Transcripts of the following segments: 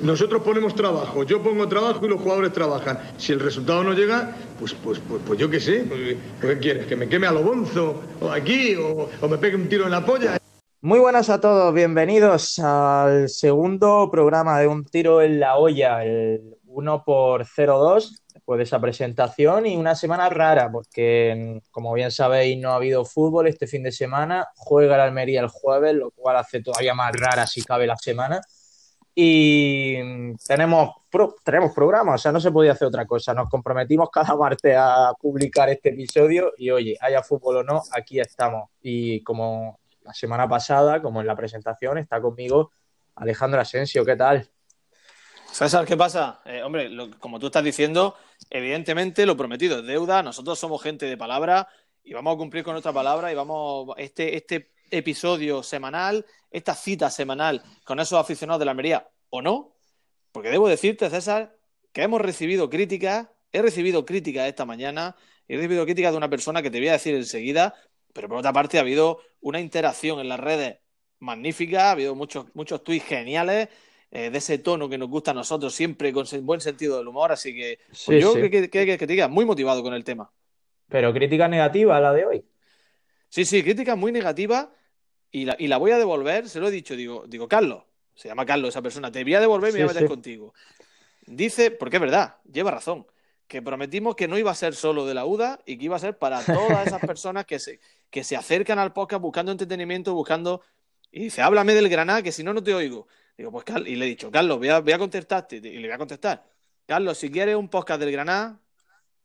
Nosotros ponemos trabajo, yo pongo trabajo y los jugadores trabajan. Si el resultado no llega, pues, pues, pues, pues yo qué sé. Pues, ¿Qué quieres? ¿Que me queme a lo bonzo? ¿O aquí? O, ¿O me pegue un tiro en la polla? Muy buenas a todos, bienvenidos al segundo programa de Un Tiro en la Olla, el 1 por 02 después de esa presentación y una semana rara porque, como bien sabéis, no ha habido fútbol este fin de semana, juega el Almería el jueves, lo cual hace todavía más rara si cabe la semana y tenemos, tenemos programa, o sea, no se podía hacer otra cosa. Nos comprometimos cada martes a publicar este episodio y oye, haya fútbol o no, aquí estamos. Y como la semana pasada, como en la presentación, está conmigo Alejandro Asensio, ¿qué tal? César, ¿qué pasa? Eh, hombre, como tú estás diciendo, evidentemente lo prometido es deuda, nosotros somos gente de palabra y vamos a cumplir con nuestra palabra y vamos, este, este episodio semanal, esta cita semanal con esos aficionados de la Almería o no, porque debo decirte, César, que hemos recibido críticas, he recibido críticas esta mañana, he recibido críticas de una persona que te voy a decir enseguida, pero por otra parte ha habido una interacción en las redes magnífica, ha habido muchos, muchos tweets geniales. Eh, de ese tono que nos gusta a nosotros, siempre con buen sentido del humor, así que pues yo creo que, que, que, te diga, muy motivado con el tema. Pero crítica negativa la de hoy. Sí, sí, crítica muy negativa y la, y la voy a devolver, se lo he dicho, digo, digo, Carlos, se llama Carlos esa persona, te voy a devolver y me voy a meter contigo. Dice, porque es verdad, lleva razón, que prometimos que no iba a ser solo de la UDA y que iba a ser para todas esas personas que se, que se acercan al podcast buscando entretenimiento, buscando... Y dice, háblame del Granada, que si no, no te oigo. Digo, pues Carlos, y le he dicho, Carlos, voy a, voy a contestarte, y le voy a contestar. Carlos, si quieres un podcast del Granada,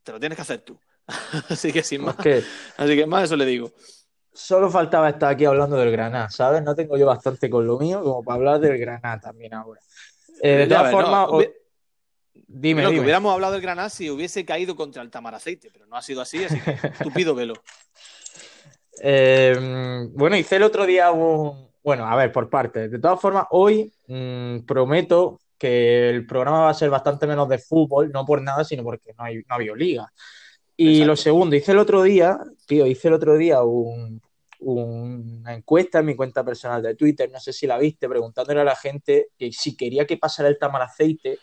te lo tienes que hacer tú. así que sin más. Así que más eso le digo solo faltaba estar aquí hablando del Granada, ¿sabes? No tengo yo bastante con lo mío como para hablar del Granada también ahora. Eh, de todas formas, dime, no, que hubiéramos hablado del Granada si hubiese caído contra el Tamaraceite, pero no ha sido así, así que tú pido velo. Eh, bueno, hice el otro día un. Bueno, a ver, por partes. De todas formas, hoy mmm, prometo que el programa va a ser bastante menos de fútbol, no por nada, sino porque no, hay, no ha habido liga. Y Exacto. lo segundo, hice el otro día, tío, hice el otro día un, una encuesta en mi cuenta personal de Twitter, no sé si la viste, preguntándole a la gente que si quería que pasara el tamaraceite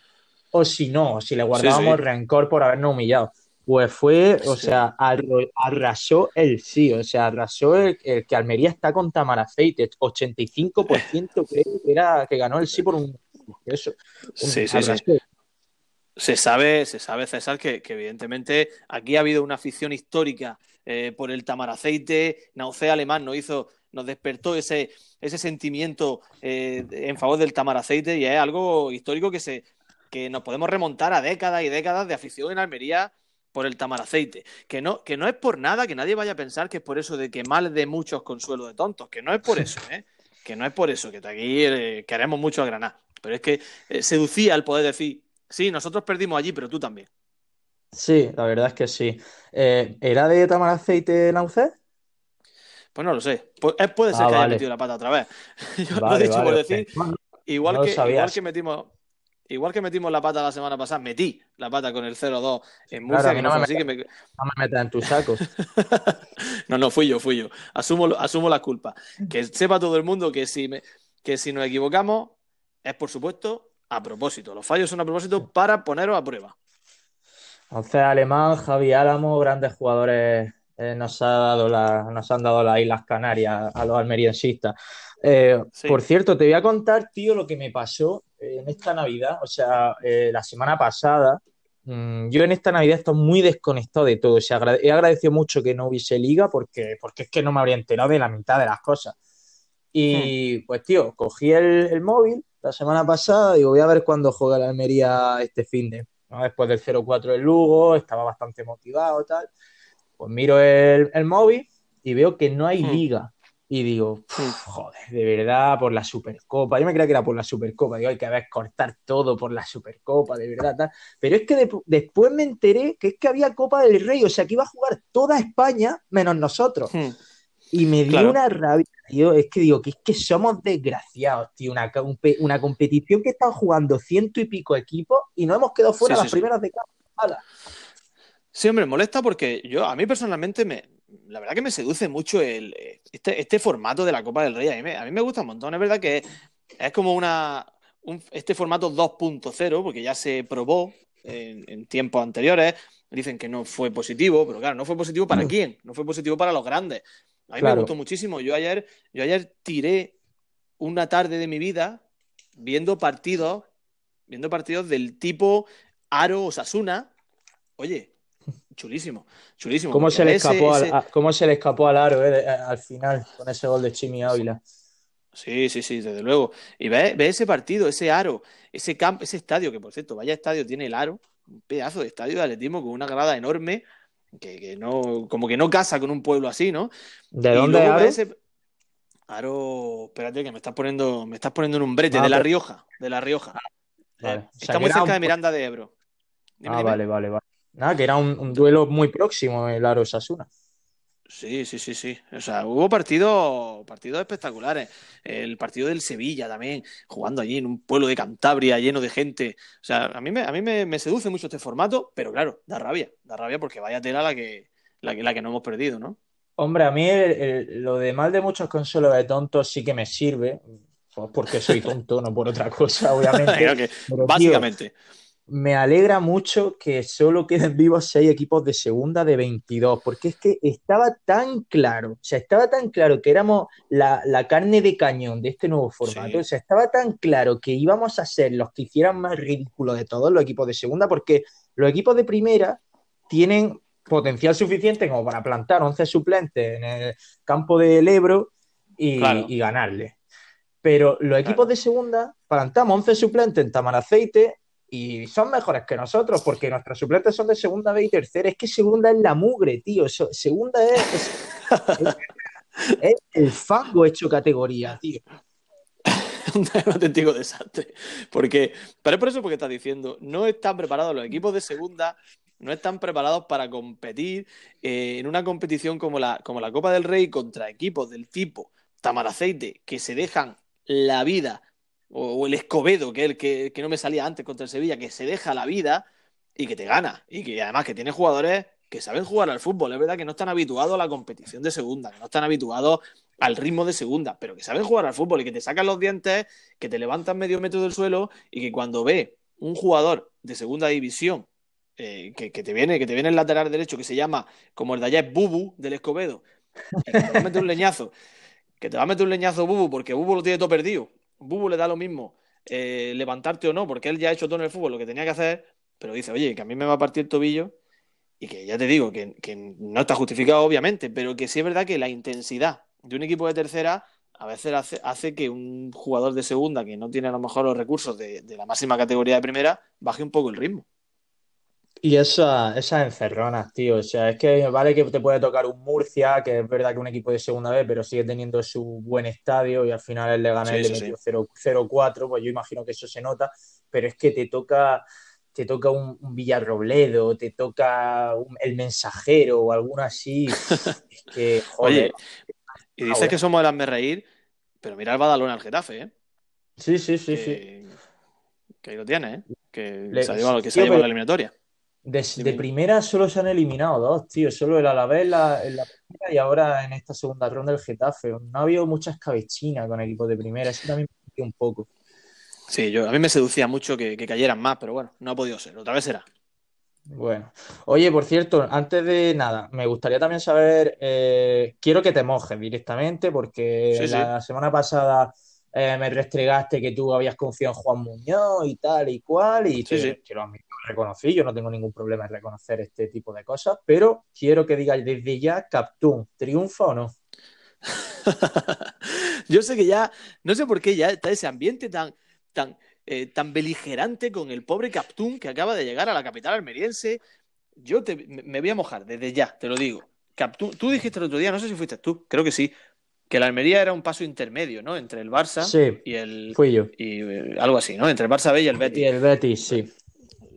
o si no, si le guardábamos sí, sí. rencor por habernos humillado. Pues fue, o sea, arrasó el sí, o sea, arrasó el, el que Almería está con Tamaraceite, 85% creo que era que ganó el sí por un eso. Un, sí, sí, sí. Se sabe, se sabe, César, que, evidentemente aquí ha habido una afición histórica eh, por el tamaraceite. Naucea Alemán nos hizo, nos despertó ese, ese sentimiento eh, en favor del tamaraceite y es algo histórico que, se, que nos podemos remontar a décadas y décadas de afición en Almería por el tamaraceite. Que no, que no es por nada, que nadie vaya a pensar que es por eso de que mal de muchos consuelo de tontos, que no es por eso, ¿eh? que no es por eso, que aquí eh, queremos mucho a Granada. Pero es que seducía el poder decir, sí, nosotros perdimos allí, pero tú también. Sí, la verdad es que sí. Eh, ¿Era de Tamaraceite Naucé? Pues no lo sé. Pu puede ser ah, que vale. haya metido la pata otra vez. Yo vale, lo he dicho vale, por decir. Igual, no que, igual que metimos. Igual que metimos la pata la semana pasada, metí la pata con el 0-2 en Murcia. Claro, no, me así que me... no me metas en tus sacos. no, no, fui yo, fui yo. Asumo, asumo la culpa. Que sepa todo el mundo que si, me, que si nos equivocamos es, por supuesto, a propósito. Los fallos son a propósito para poneros a prueba. Entonces, Alemán, Javi Álamo, grandes jugadores eh, nos, ha dado la, nos han dado las Islas Canarias a los almeriensistas. Eh, sí. Por cierto, te voy a contar, tío, lo que me pasó en esta Navidad. O sea, eh, la semana pasada, mmm, yo en esta Navidad estoy muy desconectado de todo. O sea, he agradecido mucho que no hubiese liga porque, porque es que no me habría enterado de la mitad de las cosas. Y hmm. pues, tío, cogí el, el móvil la semana pasada, digo, voy a ver cuándo juega la Almería este fin de ¿no? después del 0-4 del Lugo, estaba bastante motivado tal. Pues miro el, el móvil y veo que no hay hmm. liga. Y digo, joder, de verdad, por la Supercopa. Yo me creía que era por la Supercopa. Digo, hay que ver cortar todo por la Supercopa, de verdad. Tal. Pero es que de, después me enteré que es que había Copa del Rey, o sea, que iba a jugar toda España menos nosotros. Hmm. Y me dio claro. una rabia, tío. Es que digo, que es que somos desgraciados, tío. Una, una competición que están jugando ciento y pico equipos y no hemos quedado fuera sí, las sí, primeras sí. de cada. Sí, hombre, molesta porque yo, a mí personalmente, me, la verdad que me seduce mucho el, este, este formato de la Copa del Rey. A mí, me, a mí me gusta un montón. Es verdad que es como una, este formato 2.0, porque ya se probó en, tiempos anteriores, dicen que no fue positivo, pero claro, no fue positivo para quién, no fue positivo para los grandes. A mí me gustó muchísimo. Yo ayer, yo ayer tiré una tarde de mi vida viendo partidos, viendo partidos del tipo Aro o Sasuna. Oye, chulísimo, chulísimo. ¿Cómo se, le escapó Al, ¿Cómo se le escapó al Aro eh, al final con ese gol de Chimi Ávila? Sí, sí, sí, desde luego. Y ve, ese partido, ese aro, ese campo, ese estadio, que por cierto, vaya estadio tiene el aro, un pedazo de estadio de atletismo con una grada enorme, que, no, como que no casa con un pueblo así, ¿no? ¿De dónde aro? Ese... Aro, espérate que me estás poniendo, me estás poniendo en un brete, de La Rioja, de La Rioja. Ah, eh, está muy cerca de Miranda de Ebro. ah, vale, vale, vale. Nada, que era un, un duelo muy próximo el Aro Sasuna. Sí, sí, sí, sí. O sea, hubo partidos, partidos espectaculares. El partido del Sevilla también, jugando allí en un pueblo de Cantabria lleno de gente. O sea, a mí me, a mí me, seduce mucho este formato, pero claro, da rabia, da rabia porque vaya tela la que, la, la que no hemos perdido, ¿no? Hombre, a mí lo de mal de muchos consuelos de tontos sí que me sirve, pues porque soy tonto, no por otra cosa, obviamente. básicamente me alegra mucho que solo queden vivos seis equipos de segunda de 22, porque es que estaba tan claro, o sea, estaba tan claro que éramos la, carne de cañón de este nuevo formato, o sea, estaba tan claro que íbamos a ser los que hicieran más ridículo de todos los equipos de segunda, porque los equipos de primera tienen potencial suficiente como para plantar 11 suplentes en el campo del Ebro y, ganarle. Pero los equipos de segunda plantamos 11 suplentes en Tamaraceite y son mejores que nosotros porque nuestros suplentes son de segunda B y tercera. Es que segunda es la mugre, tío. segunda es, es, el fango hecho categoría, tío. un auténtico desastre. Porque, pero es por eso porque estás diciendo, no están preparados los equipos de segunda, no están preparados para competir eh, en una competición como la, como la Copa del Rey contra equipos del tipo Tamaraceite que se dejan la vida o, el Escobedo, que, el que, no me salía antes contra el Sevilla, que se deja la vida y que te gana. Y que además que tiene jugadores que saben jugar al fútbol. Es verdad que no están habituados a la competición de segunda, que no están habituados al ritmo de segunda, pero que saben jugar al fútbol y que te sacan los dientes, que te levantan medio metro del suelo y que cuando ve un jugador de segunda división eh, que, te viene, que te viene el lateral derecho, que se llama, como el de allá es Bubu del Escobedo, que te va a meter un leñazo, que te va a meter un leñazo Bubu porque Bubu lo tiene todo perdido Bubu le da lo mismo eh, levantarte o no, porque él ya ha hecho todo en el fútbol lo que tenía que hacer, pero dice, oye, que a mí me va a partir el tobillo y que ya te digo que, no está justificado, obviamente, pero que sí es verdad que la intensidad de un equipo de tercera a veces hace, que un jugador de segunda que no tiene a lo mejor los recursos de la máxima categoría de primera baje un poco el ritmo. Y esa, esas encerronas, tío. O sea, es que vale que te puede tocar un Murcia, que es verdad que un equipo de segunda vez, pero sigue teniendo su buen estadio y al final él le gana y le metió 0-4, pues yo imagino que eso se nota, pero es que te toca, te toca un, Villarrobledo, te toca el mensajero o alguno así. es que, joder. Oye, y dices que somos el reír, pero mira el Badalona al Getafe, ¿eh? Sí, sí, sí, sí. Que ahí lo tiene, ¿eh? Que se ha llevado, que se ha llevado la eliminatoria. De, primera solo se han eliminado dos, tío. Solo el Alavés en la, en la primera y ahora en esta segunda ronda el Getafe. No ha habido mucha escabechina con equipos de primera. Eso también me un poco. Sí, yo, a mí me seducía mucho que, cayeran más, pero bueno, no ha podido ser. Otra vez será. Bueno, oye, por cierto, antes de nada, me gustaría también saber, eh, quiero que te mojes directamente, porque la semana pasada eh, me restregaste que tú habías confiado en Juan Muñoz y tal y cual, y te, lo reconocí, yo no tengo ningún problema en reconocer este tipo de cosas, pero quiero que digáis desde ya, Captún, ¿triunfa o no? yo sé que ya, no sé por qué ya está ese ambiente tan, tan, eh, tan beligerante con el pobre Captún que acaba de llegar a la capital almeriense. Yo te, me voy a mojar desde ya, te lo digo. Captún, tú dijiste el otro día, no sé si fuiste tú, creo que sí, que la Almería era un paso intermedio, ¿no? Entre el Barça y el. Fui yo. Y eh, algo así, ¿no? Entre el Barça B y el Betis. Y el Betis, sí.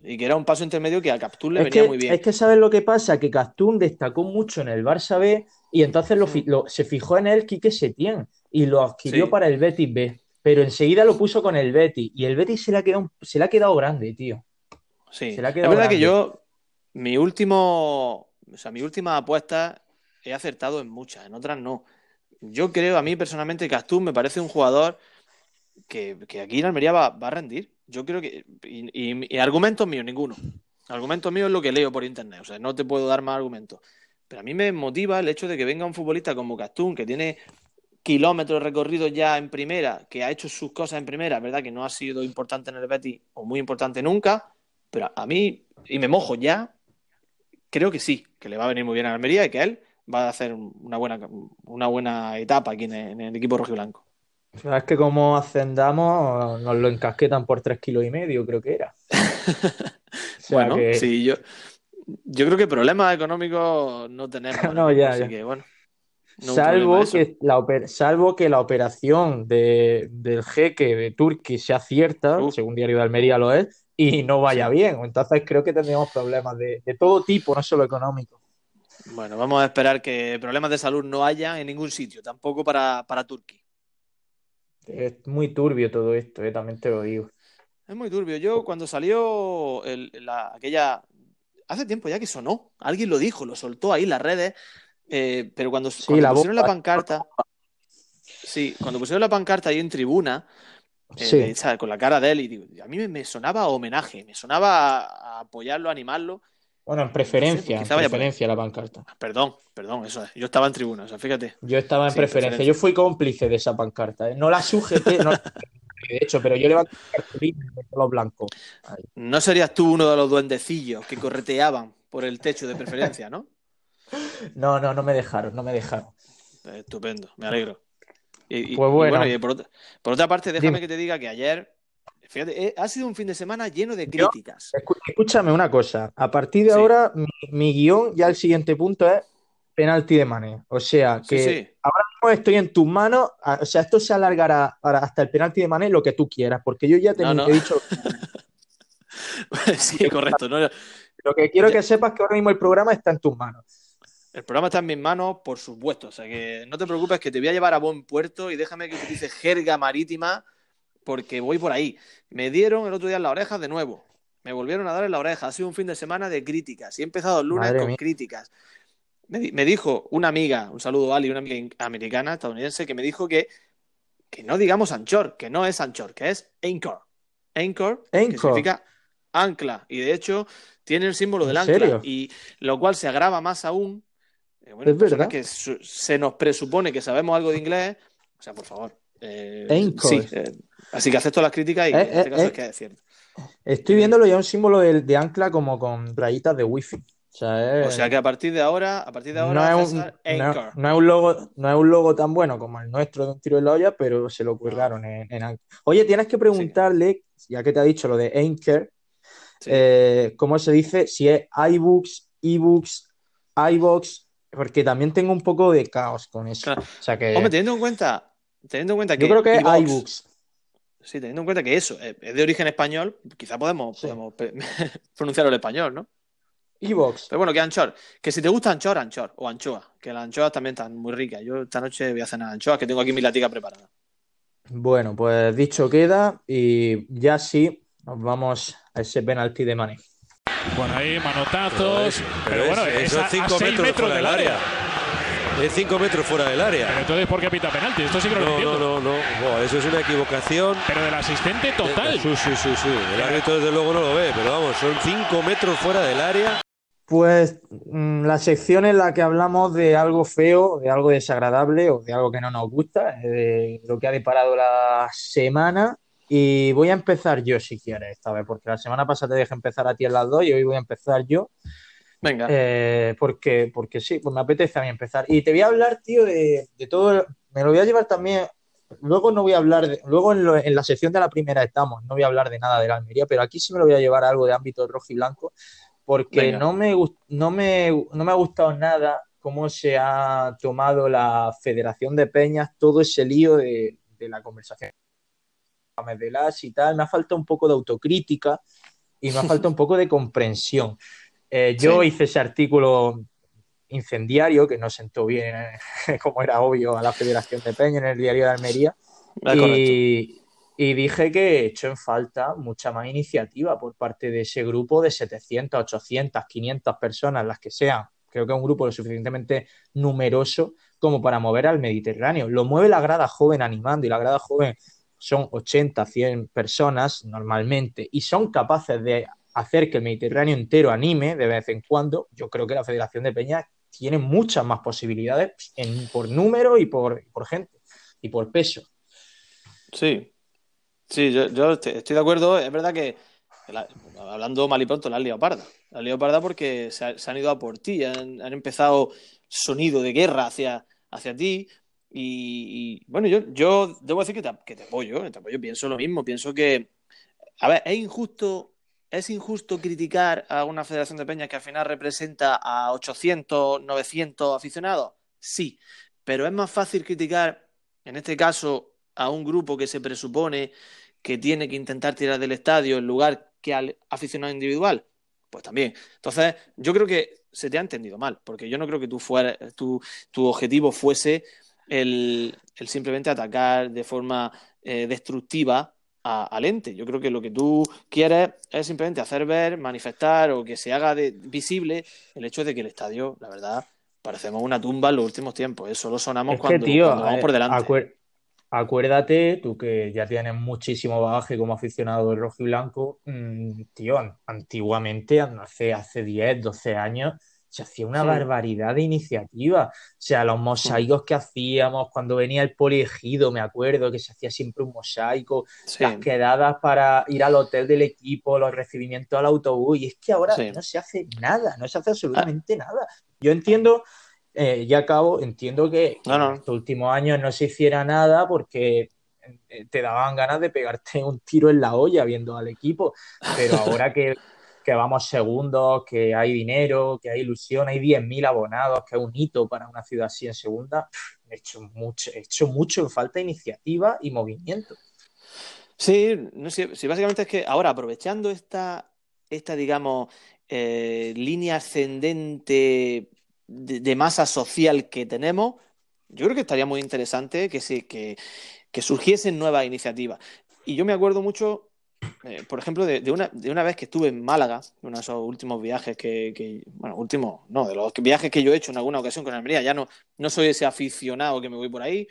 Y que era un paso intermedio que a Captún le venía muy bien. Es que sabes lo que pasa, que Captún destacó mucho en el Barça B y entonces lo, se fijó en él Quique Setién y lo adquirió para el Betis B. Pero enseguida lo puso con el Betis y el Betis se le ha quedado, se le ha quedado grande, tío. Sí. Se le ha quedado es verdad que yo, mi último, o sea, mi última apuesta he acertado en muchas, en otras no. Yo creo, a mí personalmente, Castún me parece un jugador que, aquí en Almería va, a rendir. Yo creo que. Y, argumentos míos, ninguno. Argumentos míos es lo que leo por internet. O sea, no te puedo dar más argumentos. Pero a mí me motiva el hecho de que venga un futbolista como Castún, que tiene kilómetros recorridos ya en primera, que ha hecho sus cosas en primera, verdad que no ha sido importante en el Betis o muy importante nunca, pero a mí, y me mojo ya, creo que sí, que le va a venir muy bien a Almería y que él va a hacer una buena, una buena etapa aquí en el, equipo rojiblanco. Es que como ascendamos, nos lo encasquetan por tres kilos y medio, creo que era. bueno, sí, yo, yo creo que problemas económicos no tenemos. no, ya, así que bueno. salvo, que la salvo que la operación de, del jeque de Turquía sea cierta, según Diario de Almería lo es, y no vaya bien. Entonces creo que tendríamos problemas de, de todo tipo, no solo económicos. Bueno, vamos a esperar que problemas de salud no haya en ningún sitio, tampoco para, para Turquía. Es muy turbio todo esto, eh, también te lo digo. Es muy turbio. Yo cuando salió aquella... Hace tiempo ya que sonó, alguien lo dijo, lo soltó ahí en las redes, eh, pero cuando, pusieron la pancarta... Sí, cuando pusieron la pancarta ahí en tribuna, eh, con la cara de él, y a mí me, sonaba homenaje, me sonaba a apoyarlo, a animarlo, bueno, en preferencia, en preferencia la pancarta. Perdón, perdón, eso es. Yo estaba en tribuna, o sea, fíjate. Yo estaba en preferencia. Yo fui cómplice de esa pancarta. ¿eh? No la sujeté, no, de hecho, pero yo levanté los blancos. No serías tú uno de los duendecillos que correteaban por el techo de preferencia, ¿no? No, no, no me dejaron, no me dejaron. Estupendo, me alegro. Y, pues bueno. Y por, otra, parte, déjame que te diga que ayer Fíjate, eh, ha sido un fin de semana lleno de críticas. escúchame una cosa. A partir de ahora, mi, guion, ya el siguiente punto es penalti de Mané. O sea, que ahora mismo estoy en tus manos. O sea, esto se alargará hasta el penalti de Mané lo que tú quieras, porque yo ya te, he dicho. sí, correcto. Lo que quiero que sepas es que ahora mismo el programa está en tus manos. El programa está en mis manos, por supuesto. O sea que no te preocupes, que te voy a llevar a buen puerto y déjame que utilice jerga marítima porque voy por ahí. Me dieron el otro día en la oreja de nuevo. Me volvieron a dar en la oreja. Ha sido un fin de semana de críticas. Y he empezado el lunes con críticas. Me, dijo una amiga, un saludo a Ali, una amiga americana, estadounidense, que me dijo que, que no digamos anchor, que no es anchor, que es anchor. Anchor, que significa ancla. Y de hecho tiene el símbolo del ancla. Y lo cual se agrava más aún. Eh, bueno, es verdad. que se nos presupone que sabemos algo de inglés. O sea, por favor. Eh, sí, eh, así que acepto las críticas y en eh, este caso es que es cierto. Estoy viéndolo ya un símbolo de, ancla como con rayitas de wifi. O sea, que a partir de ahora, a partir de ahora no, es un, no, es un, logo, no es un logo tan bueno como el nuestro de un tiro de la olla, pero se lo curraron en, en Oye, tienes que preguntarle, ya que te ha dicho lo de Anchor, cómo se dice, si es iBooks, eBooks, iBox, porque también tengo un poco de caos con eso. O sea que... Hombre, teniendo en cuenta Teniendo en cuenta que. Yo creo que es iBooks. Sí, teniendo en cuenta que eso es de origen español, quizá podemos, podemos pronunciarlo en español, ¿no? Evox. Pero bueno, que Anchor. Que si te gusta Anchor, Anchor. O anchoa. Que las anchoas también están muy ricas. Yo esta noche voy a cenar anchoas, que tengo aquí mi latica preparada. Bueno, pues dicho queda. Y ya sí, nos vamos a ese penalti de Mane. Bueno, ahí manotazos. Pero, bueno, es, a, metros, del área. Es 5 metros fuera del área. entonces, ¿por qué pita penalti? Esto sí que no, lo entiendo. No, no, no. eso es una equivocación. Pero del asistente total. Sí, sí, sí. sí. El árbitro desde luego no lo ve, pero vamos, son 5 metros fuera del área. Pues mm, la sección en la que hablamos de algo feo, de algo desagradable o de algo que no nos gusta, de lo que ha deparado la semana. Y voy a empezar yo si quieres esta vez, porque la semana pasada te dejé empezar a ti en las dos y hoy voy a empezar yo. Venga. Eh, porque, porque sí, pues me apetece a mí empezar. Y te voy a hablar, tío, de, todo. Me lo voy a llevar también. Luego no voy a hablar, de, luego en, la sección de la primera estamos, no voy a hablar de nada de la Almería, pero aquí sí me lo voy a llevar algo de ámbito rojo y blanco, porque no me, no, me, no me ha gustado nada cómo se ha tomado la Federación de Peñas, todo ese lío de, de la conversación de las y tal. Me ha faltado un poco de autocrítica y me ha faltado un poco de comprensión. Eh, yo hice ese artículo incendiario que no sentó bien, como era obvio, a la Federación de Peña en el diario de Almería. Ah, y, dije que he hecho en falta mucha más iniciativa por parte de ese grupo de 700, 800, 500 personas, las que sean. Creo que es un grupo lo suficientemente numeroso como para mover al Mediterráneo. Lo mueve la grada joven animando y la grada joven son 80, 100 personas normalmente y son capaces de hacer que el Mediterráneo entero anime de vez en cuando, yo creo que la Federación de Peñas tiene muchas más posibilidades por número y por, por gente y por peso. Sí, sí, yo, estoy de acuerdo. Es verdad que, hablando mal y pronto, la han liado parda. La han parda porque se, han ido a por ti, han, empezado sonido de guerra hacia, hacia ti. Y, bueno, yo, yo debo decir que te, que te apoyo, te apoyo, pienso lo mismo, pienso que, a ver, es injusto ¿Es injusto criticar a una federación de peñas que al final representa a 800, 900 aficionados? Sí, pero es más fácil criticar, en este caso, a un grupo que se presupone que tiene que intentar tirar del estadio en lugar que al aficionado individual. Pues también. Entonces, yo creo que se te ha entendido mal, porque yo no creo que tu, tu objetivo fuese el, simplemente atacar de forma eh, destructiva al ente. Yo creo que lo que tú quieres es simplemente hacer ver, manifestar o que se haga visible el hecho de que el estadio, la verdad, parecemos una tumba en los últimos tiempos. ¿eh? Solo sonamos cuando, vamos eh, por delante. acuérdate, tú que ya tienes muchísimo bagaje como aficionado del rojo y blanco, mm, tío, antiguamente, hace, hace 10, 12 años, se hacía una barbaridad de iniciativa. O sea, los mosaicos que hacíamos cuando venía el poliegido, me acuerdo que se hacía siempre un mosaico, las quedadas para ir al hotel del equipo, los recibimientos al autobús, y es que ahora no se hace nada, no se hace absolutamente nada. Yo entiendo, eh, ya acabo, entiendo que en estos últimos años no se hiciera nada porque eh, te daban ganas de pegarte un tiro en la olla viendo al equipo, pero ahora que que vamos segundos, que hay dinero, que hay ilusión, hay 10.000 abonados, que es un hito para una ciudad así en segunda, he hecho mucho, he hecho mucho en falta de iniciativa y movimiento. Sí, no sé, básicamente es que ahora aprovechando esta, esta digamos, eh, línea ascendente de, masa social que tenemos, yo creo que estaría muy interesante que, se, que, que surgiesen nuevas iniciativas. Y yo me acuerdo mucho eh, por ejemplo, de, una, de una vez que estuve en Málaga, uno de esos últimos viajes que, bueno, últimos, no, de los viajes que yo he hecho en alguna ocasión con Almería, ya no, no soy ese aficionado que me voy por ahí,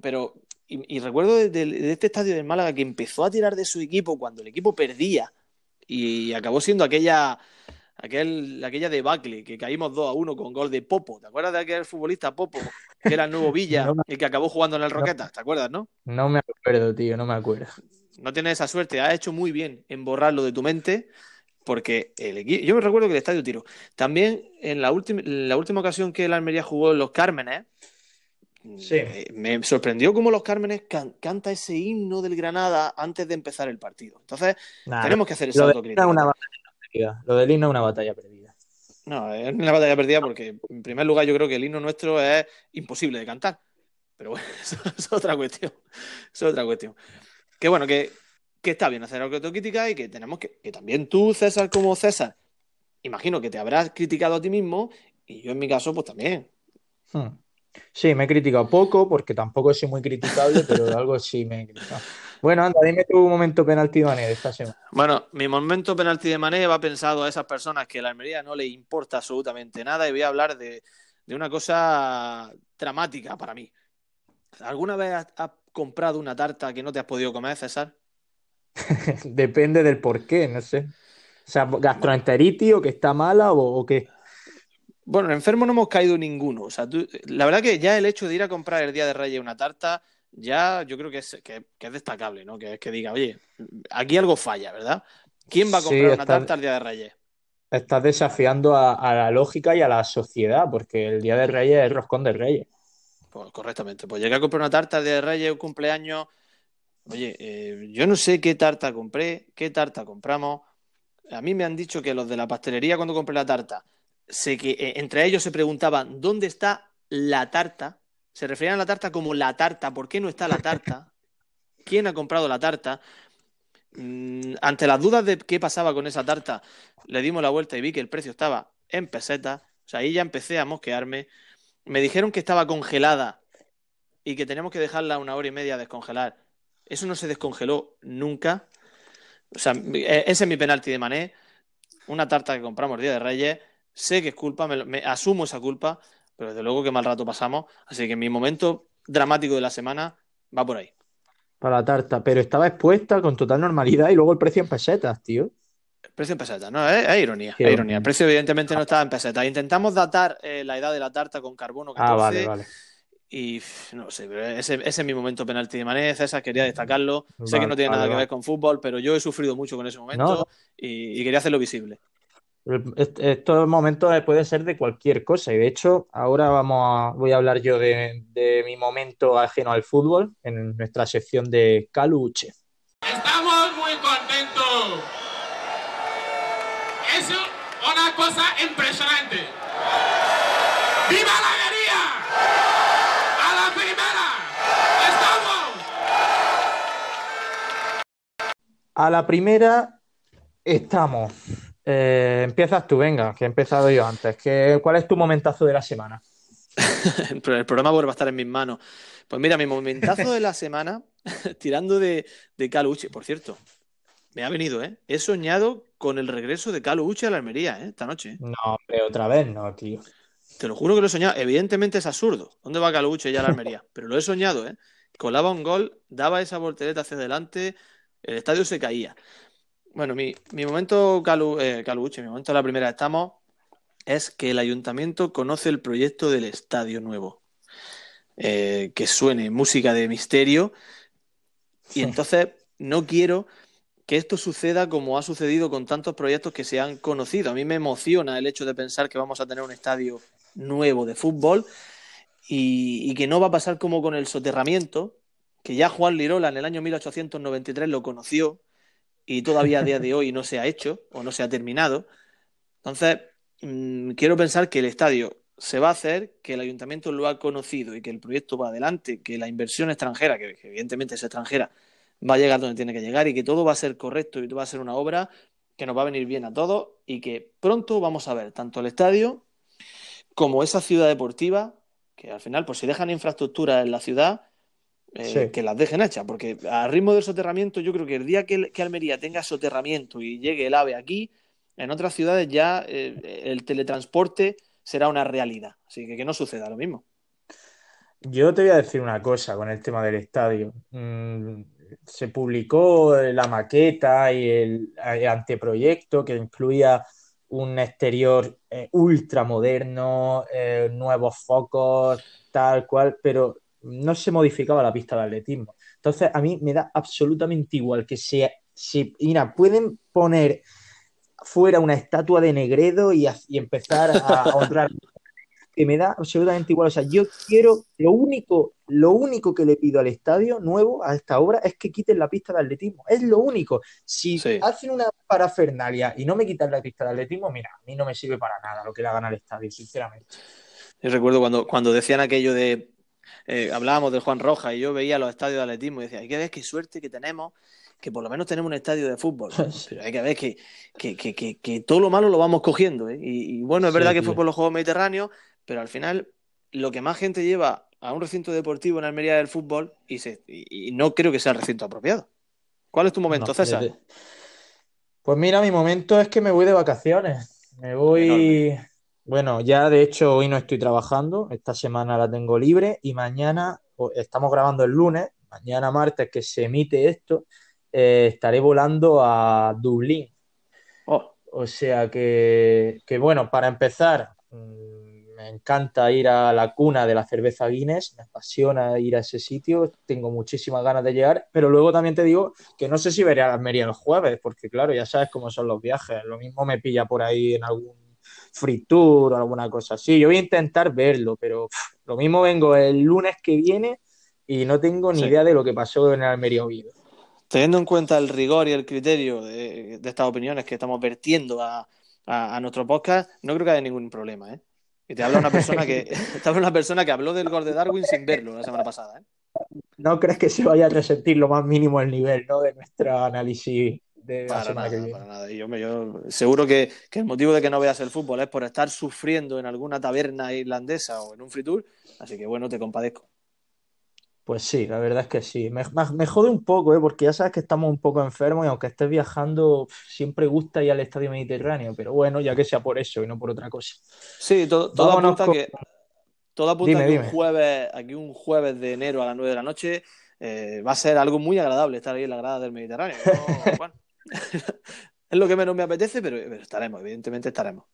pero, y, recuerdo de, este estadio de Málaga que empezó a tirar de su equipo cuando el equipo perdía y acabó siendo aquella, aquel, aquella debacle que caímos 2 a 1 con gol de Popo. ¿Te acuerdas de aquel futbolista Popo, que era el nuevo Villa, y que acabó jugando en el Roqueta? ¿Te acuerdas, no? No me acuerdo, tío, no me acuerdo no tienes esa suerte. Has hecho muy bien en borrarlo de tu mente, porque el equipo. Yo me recuerdo que el estadio tiró. También en la, última, la última ocasión que el Almería jugó en los Cármenes, me, sorprendió cómo los Cármenes canta ese himno del Granada antes de empezar el partido. Entonces, tenemos que hacer esa autocrítica. Lo del himno es una batalla perdida. No, es una batalla perdida porque, en primer lugar, yo creo que el himno nuestro es imposible de cantar. Pero bueno, eso es otra cuestión. Eso es otra cuestión que bueno, que, está bien hacer autocrítica y que tenemos que, que también tú, César, como César, imagino que te habrás criticado a ti mismo y yo en mi caso, pues también. Hmm. Sí, me he criticado poco porque tampoco soy muy criticable, pero algo sí me he criticado. Bueno, anda, dime tu momento penalti de Mané de esta semana. Bueno, mi momento penalti de Mané va pensado a esas personas que a la Almería no le importa absolutamente nada y voy a hablar de, una cosa dramática para mí. ¿Alguna vez has, comprado una tarta que no te has podido comer, César? Depende del por qué, no sé. O sea, gastroenteritis o que está mala o, qué. Bueno, enfermo no hemos caído ninguno. O sea, la verdad que ya el hecho de ir a comprar el día de Reyes una tarta, ya yo creo que es, que, es destacable, ¿no? Que es que diga, oye, aquí algo falla, ¿verdad? ¿Quién va a comprar una tarta el día de Reyes? Estás desafiando a, a, la lógica y a la sociedad, porque el día de Reyes es el roscón de Reyes. Pues correctamente. Pues llegué a comprar una tarta de Reyes, un cumpleaños. Oye, eh, yo no sé qué tarta compré, qué tarta compramos. A mí me han dicho que los de la pastelería, cuando compré la tarta, sé que eh, entre ellos se preguntaban dónde está la tarta. Se referían a la tarta como la tarta. ¿Por qué no está la tarta? ¿Quién ha comprado la tarta? Mm, ante las dudas de qué pasaba con esa tarta, le dimos la vuelta y vi que el precio estaba en pesetas. O sea, ahí ya empecé a mosquearme. Me dijeron que estaba congelada y que tenemos que dejarla una hora y media a descongelar. Eso no se descongeló nunca. O sea, e, ese es mi penalti de Mané. Una tarta que compramos el día de Reyes. Sé que es culpa, me, asumo esa culpa, pero desde luego que mal rato pasamos. Así que mi momento dramático de la semana va por ahí. Para la tarta, pero estaba expuesta con total normalidad y luego el precio en pesetas, tío. El precio en pesetas, no, es, ironía, es ironía. El precio evidentemente no estaba en pesetas. Intentamos datar eh, la edad de la tarta con carbono 14 ah, vale, vale. y no sé, ese, ese, es mi momento penalti de Mané, César, quería destacarlo. sé que no tiene nada que ver con fútbol, pero yo he sufrido mucho con ese momento y quería hacerlo visible. Estos momentos puede ser de cualquier cosa y de hecho ahora vamos a, voy a hablar yo de, mi momento ajeno al fútbol en nuestra sección de Caluche. Estamos muy contentos. Cosa impresionante. ¡Viva la alegría! ¡A la primera! ¡Estamos! A la primera estamos. Eh, empiezas tú, venga, que he empezado yo antes. ¿Cuál es tu momentazo de la semana? el programa vuelve a estar en mis manos. Pues mira, mi momentazo de la semana, tirando de, de Caluche, por cierto, me ha venido, ¿eh? He soñado con el regreso de Caluche a la Almería, ¿eh? Esta noche. ¿eh? No, hombre, otra vez no, tío. Te lo juro que lo he soñado. Evidentemente es absurdo. ¿Dónde va Caluche ya a la Almería? Pero lo he soñado, ¿eh? Colaba un gol, daba esa voltereta hacia adelante, el estadio se caía. Bueno, mi, momento Calu, eh, Caluche, mi momento de la primera estamos, es que el ayuntamiento conoce el proyecto del estadio nuevo. Eh, que suene música de misterio. Y entonces no quiero que esto suceda como ha sucedido con tantos proyectos que se han conocido. A mí me emociona el hecho de pensar que vamos a tener un estadio nuevo de fútbol y, que no va a pasar como con el soterramiento, que ya Juan Lirola en el año 1893 lo conoció y todavía a día de hoy no se ha hecho o no se ha terminado. Entonces, mm, quiero pensar que el estadio se va a hacer, que el ayuntamiento lo ha conocido y que el proyecto va adelante, que la inversión extranjera, que, evidentemente es extranjera, va a llegar donde tiene que llegar y que todo va a ser correcto y va a ser una obra que nos va a venir bien a todos y que pronto vamos a ver tanto el estadio como esa ciudad deportiva, que al final, pues si dejan infraestructura en la ciudad, eh, que las dejen hechas, porque a ritmo del soterramiento, yo creo que el día que, Almería tenga soterramiento y llegue el AVE aquí, en otras ciudades ya eh, el teletransporte será una realidad. Así que que no suceda lo mismo. Yo te voy a decir una cosa con el tema del estadio. Se publicó la maqueta y el, anteproyecto que incluía un exterior eh, ultra moderno, nuevos focos, tal cual, pero no se modificaba la pista de atletismo. Entonces, a mí me da absolutamente igual que se, si, mira, pueden poner fuera una estatua de Negredo y, empezar a, honrar que me da absolutamente igual. O sea, yo quiero, lo único, lo único que le pido al estadio nuevo, a esta obra, es que quiten la pista de atletismo. Es lo único. Si hacen una parafernalia y no me quitan la pista de atletismo, mira, a mí no me sirve para nada lo que le hagan al estadio, sinceramente. Yo recuerdo cuando, cuando decían aquello de eh, hablábamos de Juan Roja y yo veía los estadios de atletismo y decía, hay que ver qué suerte que tenemos, que por lo menos tenemos un estadio de fútbol. Pero hay que ver que, que, todo lo malo lo vamos cogiendo. ¿eh? Y, bueno, es verdad que fue por los Juegos Mediterráneos, pero al final lo que más gente lleva a un recinto deportivo en Almería del fútbol y, se, y, no creo que sea el recinto apropiado. ¿Cuál es tu momento, César? Pues mira, mi momento es que me voy de vacaciones. Me voy... Bueno, ya de hecho hoy no estoy trabajando, esta semana la tengo libre y mañana, estamos grabando el lunes, mañana martes que se emite esto, eh, estaré volando a Dublín. Oh. O sea que, bueno, para empezar, mm, me encanta ir a la cuna de la cerveza Guinness, me apasiona ir a ese sitio, tengo muchísimas ganas de llegar, pero luego también te digo que no sé si veré a Almería el jueves, porque claro, ya sabes cómo son los viajes, lo mismo me pilla por ahí en algún free tour o alguna cosa así. Yo voy a intentar verlo, pero lo mismo vengo el lunes que viene y no tengo ni idea de lo que pasó en el Almería Oviedo. Teniendo en cuenta el rigor y el criterio de, estas opiniones que estamos vertiendo a, nuestro podcast, no creo que haya ningún problema, ¿eh? Y te habla una persona que te habla una persona que habló del gol de Darwin sin verlo la semana pasada, ¿eh? No crees que se vaya a resentir lo más mínimo el nivel, ¿no? De nuestro análisis para nada, Y yo, seguro que, el motivo de que no veas el fútbol es por estar sufriendo en alguna taberna irlandesa o en un free tour. Así que bueno, te compadezco. Pues sí, la verdad es que sí. Me, jode un poco, ¿eh? porque ya sabes que estamos un poco enfermos y aunque estés viajando, siempre gusta ir al estadio mediterráneo. Pero bueno, ya que sea por eso y no por otra cosa. Sí, todo, apunta que. Todo apunta que un jueves, aquí un jueves de enero a las 9 de la noche eh, va a ser algo muy agradable estar ahí en la grada del Mediterráneo. es lo que menos me apetece, pero, estaremos, evidentemente estaremos.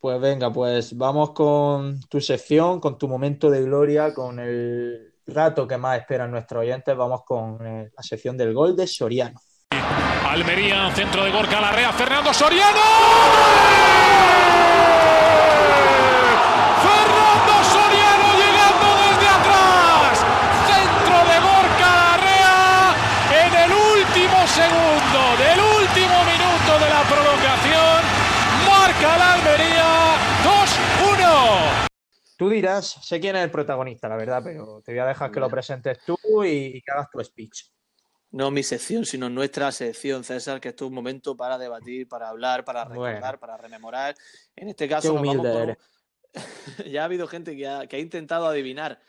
Pues venga, pues vamos con tu sección, con tu momento de gloria, con el rato que más esperan nuestros oyentes. Vamos con eh, la sección del gol de Soriano. Almería, centro de Gorka Larrea, Fernando Soriano. Fernando Soriano llegando desde atrás. Centro de Gorka Larrea en el último segundo del último minuto de la prolongación. Marca la Almería 2-1. Tú dirás, sé quién es el protagonista, la verdad, pero te voy a dejar que lo presentes tú y que hagas tu speech. No mi sección, sino nuestra sección, César, que esto es un momento para debatir, para hablar, para recordar, para rememorar. En este caso, ya ha habido gente que ha, intentado adivinar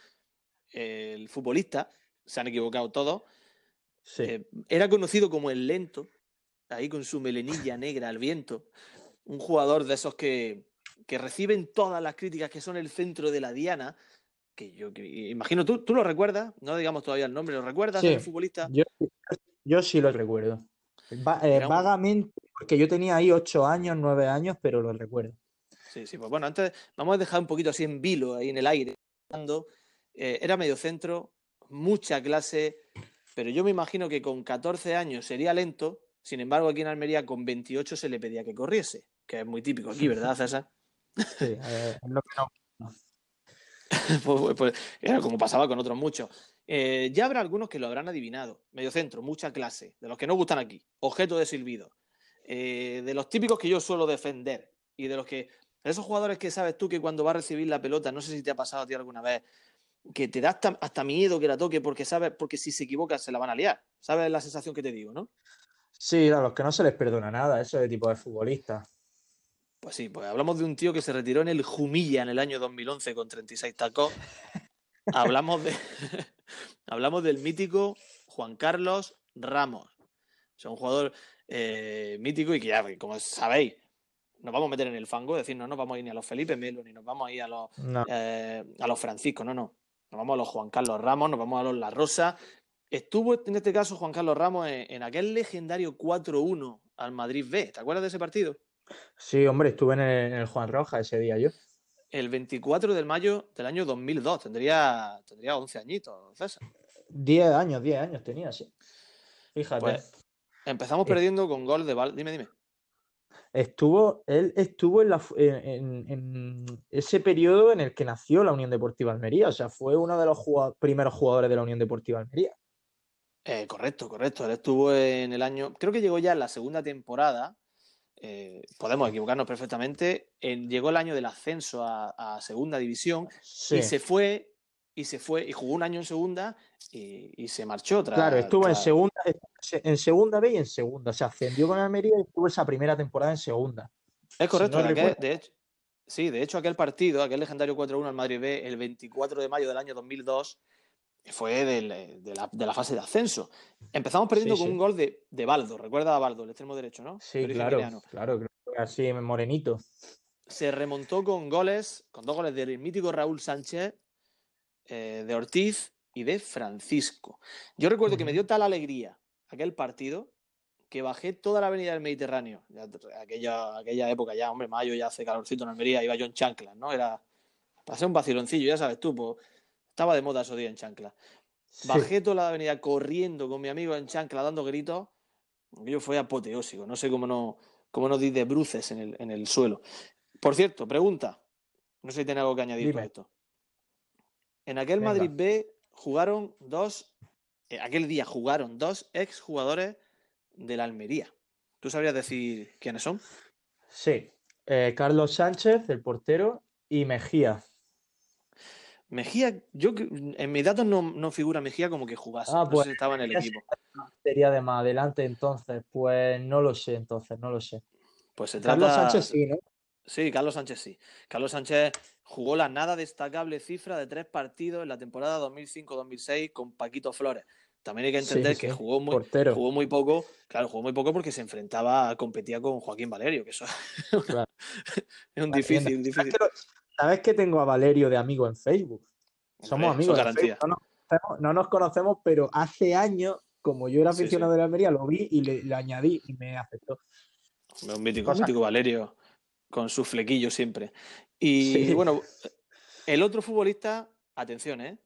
el futbolista, se han equivocado todos. Eh, era conocido como el lento, ahí con su melenilla negra al viento, un jugador de esos que, reciben todas las críticas, que son el centro de la diana, que yo imagino, ¿tú, ¿tú lo recuerdas? No digamos todavía el nombre, ¿lo recuerdas el futbolista? Yo, sí lo recuerdo. Eh, vagamente, porque yo tenía ahí ocho años, nueve años, pero lo recuerdo. Sí, sí, pues bueno, antes vamos a dejar un poquito así en vilo, ahí en el aire. Eh, era medio centro, mucha clase, pero yo me imagino que con 14 años sería lento, sin embargo aquí en Almería con 28 se le pedía que corriese, que es muy típico aquí, ¿verdad, César? Sí, es lo que no Pues, pues, pues, era como pasaba con otros muchos. Eh, ya habrá algunos que lo habrán adivinado. Medio centro, mucha clase, de los que no gustan aquí. Objeto de silbido. Eh, de los típicos que yo suelo defender. Y de los que. De esos jugadores que sabes tú que cuando va a recibir la pelota, no sé si te ha pasado a ti alguna vez, que te da hasta, miedo que la toque porque sabes, porque si se equivoca se la van a liar. ¿Sabes la sensación que te digo, no? Sí, a los que no se les perdona nada, eso de tipo de futbolista. Pues sí, pues hablamos de un tío que se retiró en el Jumilla en el año 2011 con 36 tacos. hablamos, de, hablamos del mítico Juan Carlos Ramos. O sea, un jugador eh, mítico y que ya, como sabéis, nos vamos a meter en el fango, es decir, no nos vamos a ir ni a los Felipe Melo, ni nos vamos a ir a los, eh, a los Francisco, no, no. Nos vamos a los Juan Carlos Ramos, nos vamos a los La Rosa. Estuvo en este caso Juan Carlos Ramos en, en aquel legendario 4-1 al Madrid B. ¿Te acuerdas de ese partido? Sí, hombre, estuve en el, Juan Roja ese día yo. El 24 de mayo del año 2002, tendría, tendría 11 añitos, César. 10 años, 10 años tenía, sí. Fíjate. Pues, empezamos perdiendo con gol de Val. Dime, dime. Estuvo, él estuvo en, la, en, ese periodo en el que nació la Unión Deportiva Almería, o sea, fue uno de los primeros jugadores de la Unión Deportiva Almería. Eh, correcto, correcto. Él estuvo en el año, creo que llegó ya en la segunda temporada, eh, podemos equivocarnos perfectamente, llegó el año del ascenso a, segunda división y se fue y se fue y jugó un año en segunda y, se marchó. otra claro, estuvo en segunda, en segunda B y en segunda. Se ascendió con Almería y estuvo esa primera temporada en segunda. Es correcto, de hecho, sí, de hecho aquel partido, aquel legendario 4-1 al Madrid B, el 24 de mayo del año 2002, fue de, la, fase de ascenso. Empezamos perdiendo con un gol de, de, Baldo, recuerda a Baldo, el extremo derecho, ¿no? Sí, claro, claro, así morenito. Se remontó con goles, con dos goles del mítico Raúl Sánchez, eh, de Ortiz y de Francisco. Yo recuerdo que me dio tal alegría aquel partido que bajé toda la avenida del Mediterráneo. aquella, aquella época ya, hombre, mayo ya hace calorcito en Almería, iba yo en chanclas, ¿no? Era, pasé un vaciloncillo, ya sabes tú, pues, estaba de moda esos días en chancla. Bajé toda la avenida corriendo con mi amigo en chancla dando gritos. Yo fue apoteósico. No sé cómo no, cómo no di de bruces en el, en el suelo. Por cierto, pregunta. No sé si tiene algo que añadir con esto. En aquel Madrid B jugaron dos. Eh, aquel día jugaron dos ex jugadores de la Almería. ¿Tú sabrías decir quiénes son? Sí. Eh, Carlos Sánchez, el portero, y Mejía, Mejía, yo en mis datos no, figura Mejía como que jugase. Ah, pues estaba en el equipo. Sería de más adelante entonces, pues no lo sé entonces, no lo sé. Pues se trata... Carlos Sánchez sí, ¿no? Sí, Carlos Sánchez sí. Carlos Sánchez jugó la nada destacable cifra de tres partidos en la temporada 2005-2006 con Paquito Flores. También hay que entender que jugó muy, jugó muy poco, claro, jugó muy poco porque se enfrentaba, competía con Joaquín Valerio, que eso es un difícil, difícil. ¿Sabes que tengo a Valerio de amigo en Facebook? Somos amigos. garantía. conocemos, no nos conocemos, pero hace años, como yo era aficionado de la Almería, lo vi y le, añadí y me aceptó. Un mítico, un mítico Valerio, con su flequillo siempre. Y bueno, el otro futbolista, atención, ¿eh?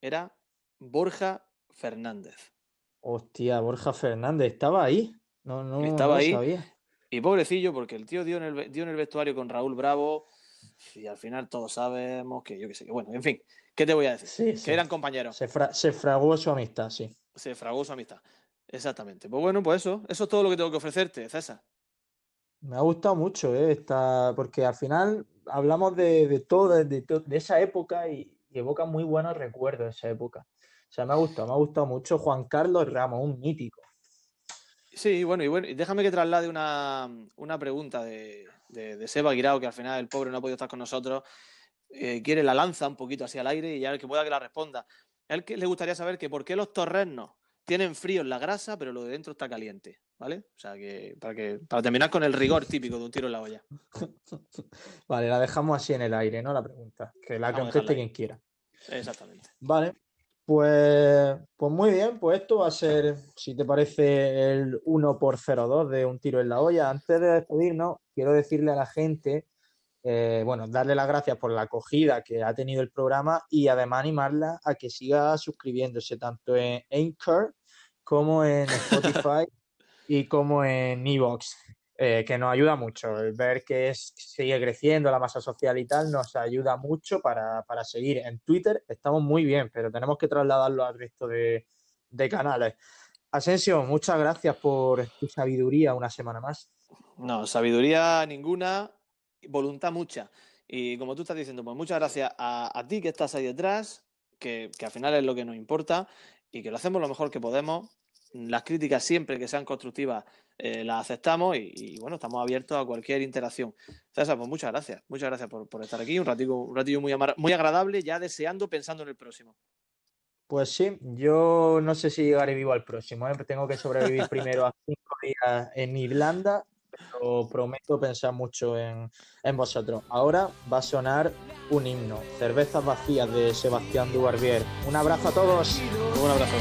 Era Borja Fernández. Hostia, Borja Fernández, estaba ahí. No, no, estaba ahí. Y pobrecillo, porque el tío dio en el, dio en el vestuario con Raúl Bravo y al final todos sabemos que yo qué sé, que bueno, en fin, ¿qué te voy a decir? que eran compañeros. Se, se, fragó su amistad, sí. Se fragó su amistad, exactamente. Pues bueno, pues eso, eso es todo lo que tengo que ofrecerte, César. Me ha gustado mucho, ¿eh? Esta, porque al final hablamos de, de todo, de, de, esa época y, evoca muy buenos recuerdos de esa época. O sea, me ha gustado, me ha gustado mucho Juan Carlos Ramos, un mítico. Sí, bueno, y bueno, déjame que traslade una, una pregunta de, de, Seba Guirao, que al final el pobre no ha podido estar con nosotros. Eh, quiere la lanza un poquito hacia el aire y ya el que pueda que la responda. A él que le gustaría saber que por qué los torrenos tienen frío en la grasa, pero lo de dentro está caliente, ¿vale? O sea, que para, que para terminar con el rigor típico de un tiro en la olla. vale, la dejamos así en el aire, ¿no? La pregunta. Que la conteste quien quiera. Exactamente. Vale. Pues, pues muy bien, pues esto va a ser, si te parece, el 1 por 0-2 de un tiro en la olla. Antes de despedirnos, quiero decirle a la gente, eh, bueno, darle las gracias por la acogida que ha tenido el programa y además animarla a que siga suscribiéndose tanto en Anchor como en Spotify y como en Evox. Eh, que nos ayuda mucho. El ver que sigue creciendo la masa social y tal nos ayuda mucho para, seguir. En Twitter estamos muy bien, pero tenemos que trasladarlo al resto de, canales. Asensio, muchas gracias por tu sabiduría una semana más. No, sabiduría ninguna, voluntad mucha. Y como tú estás diciendo, pues muchas gracias a, ti que estás ahí detrás, que, que al final es lo que nos importa y que lo hacemos lo mejor que podemos las críticas siempre que sean constructivas eh, las aceptamos y, bueno, estamos abiertos a cualquier interacción. César, pues muchas gracias, muchas gracias por, estar aquí, un ratito, un ratillo muy, muy agradable, ya deseando, pensando en el próximo. Pues sí, yo no sé si llegaré vivo al próximo, ¿eh? tengo que sobrevivir primero a cinco días en Irlanda, pero prometo pensar mucho en, en, vosotros. Ahora va a sonar un himno, Cervezas Vacías de Sebastián Dubarbier. Un abrazo a todos. Un abrazo.